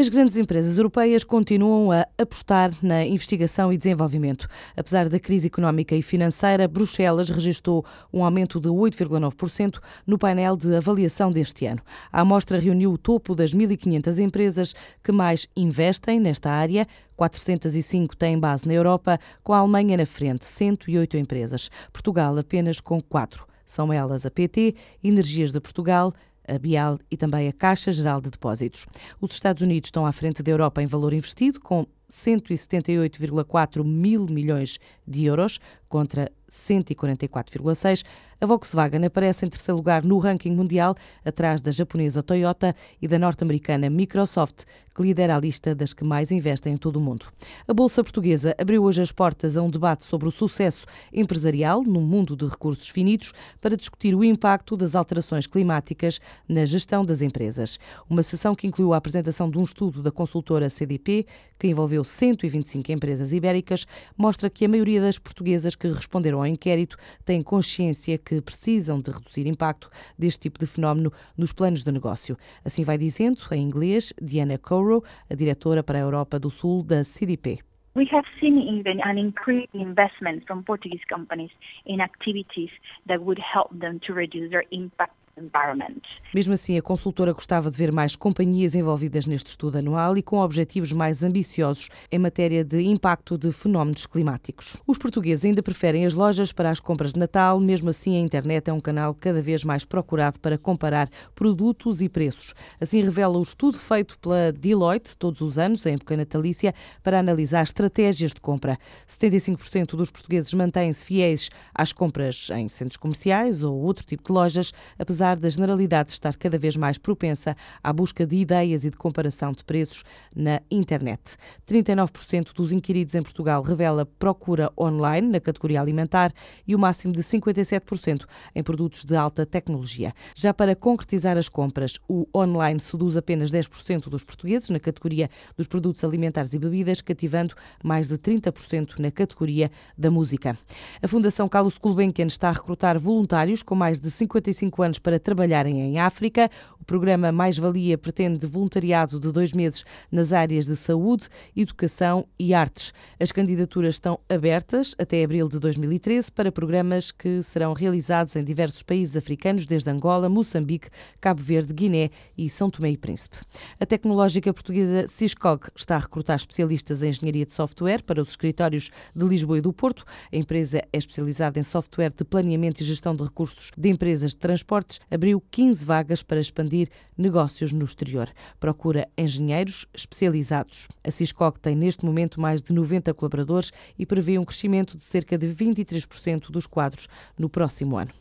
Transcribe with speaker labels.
Speaker 1: As grandes empresas europeias continuam a apostar na investigação e desenvolvimento. Apesar da crise económica e financeira, Bruxelas registrou um aumento de 8,9% no painel de avaliação deste ano. A amostra reuniu o topo das 1.500 empresas que mais investem nesta área. 405 têm base na Europa, com a Alemanha na frente, 108 empresas. Portugal apenas com 4. São elas a PT, Energias de Portugal, a Bial e também a Caixa Geral de Depósitos. Os Estados Unidos estão à frente da Europa em valor investido, com 178,4 mil milhões de euros contra 144,6. A Volkswagen aparece em terceiro lugar no ranking mundial, atrás da japonesa Toyota e da norte-americana Microsoft, que lidera a lista das que mais investem em todo o mundo. A Bolsa Portuguesa abriu hoje as portas a um debate sobre o sucesso empresarial no mundo de recursos finitos para discutir o impacto das alterações climáticas na gestão das empresas. Uma sessão que incluiu a apresentação de um estudo da consultora CDP, que envolveu 125 empresas ibéricas, mostra que a maioria das portuguesas que responderam ao inquérito têm consciência que precisam de reduzir impacto deste tipo de fenómeno nos planos de negócio. Assim vai dizendo, em inglês, Diana Coro, a diretora para a Europa do Sul da CDP.
Speaker 2: We have seen even an increased investment from Portuguese companies in activities that would help them to reduce their impact
Speaker 1: mesmo assim, a consultora gostava de ver mais companhias envolvidas neste estudo anual e com objetivos mais ambiciosos em matéria de impacto de fenómenos climáticos. Os portugueses ainda preferem as lojas para as compras de Natal, mesmo assim, a internet é um canal cada vez mais procurado para comparar produtos e preços. Assim revela o estudo feito pela Deloitte todos os anos, em época natalícia, para analisar estratégias de compra. 75% dos portugueses mantêm-se fiéis às compras em centros comerciais ou outro tipo de lojas, apesar apesar da generalidade estar cada vez mais propensa à busca de ideias e de comparação de preços na internet. 39% dos inquiridos em Portugal revela procura online na categoria alimentar e o máximo de 57% em produtos de alta tecnologia. Já para concretizar as compras, o online seduz apenas 10% dos portugueses na categoria dos produtos alimentares e bebidas, cativando mais de 30% na categoria da música. A Fundação Carlos Gulbenkian está a recrutar voluntários com mais de 55 anos para trabalharem em África. O programa Mais Valia pretende voluntariado de dois meses nas áreas de saúde, educação e artes. As candidaturas estão abertas até abril de 2013 para programas que serão realizados em diversos países africanos, desde Angola, Moçambique, Cabo Verde, Guiné e São Tomé e Príncipe. A tecnológica portuguesa Ciscog está a recrutar especialistas em engenharia de software para os escritórios de Lisboa e do Porto. A empresa é especializada em software de planeamento e gestão de recursos de empresas de transportes abriu 15 vagas para expandir negócios no exterior. Procura engenheiros especializados. A Ciscog tem neste momento mais de 90 colaboradores e prevê um crescimento de cerca de 23% dos quadros no próximo ano.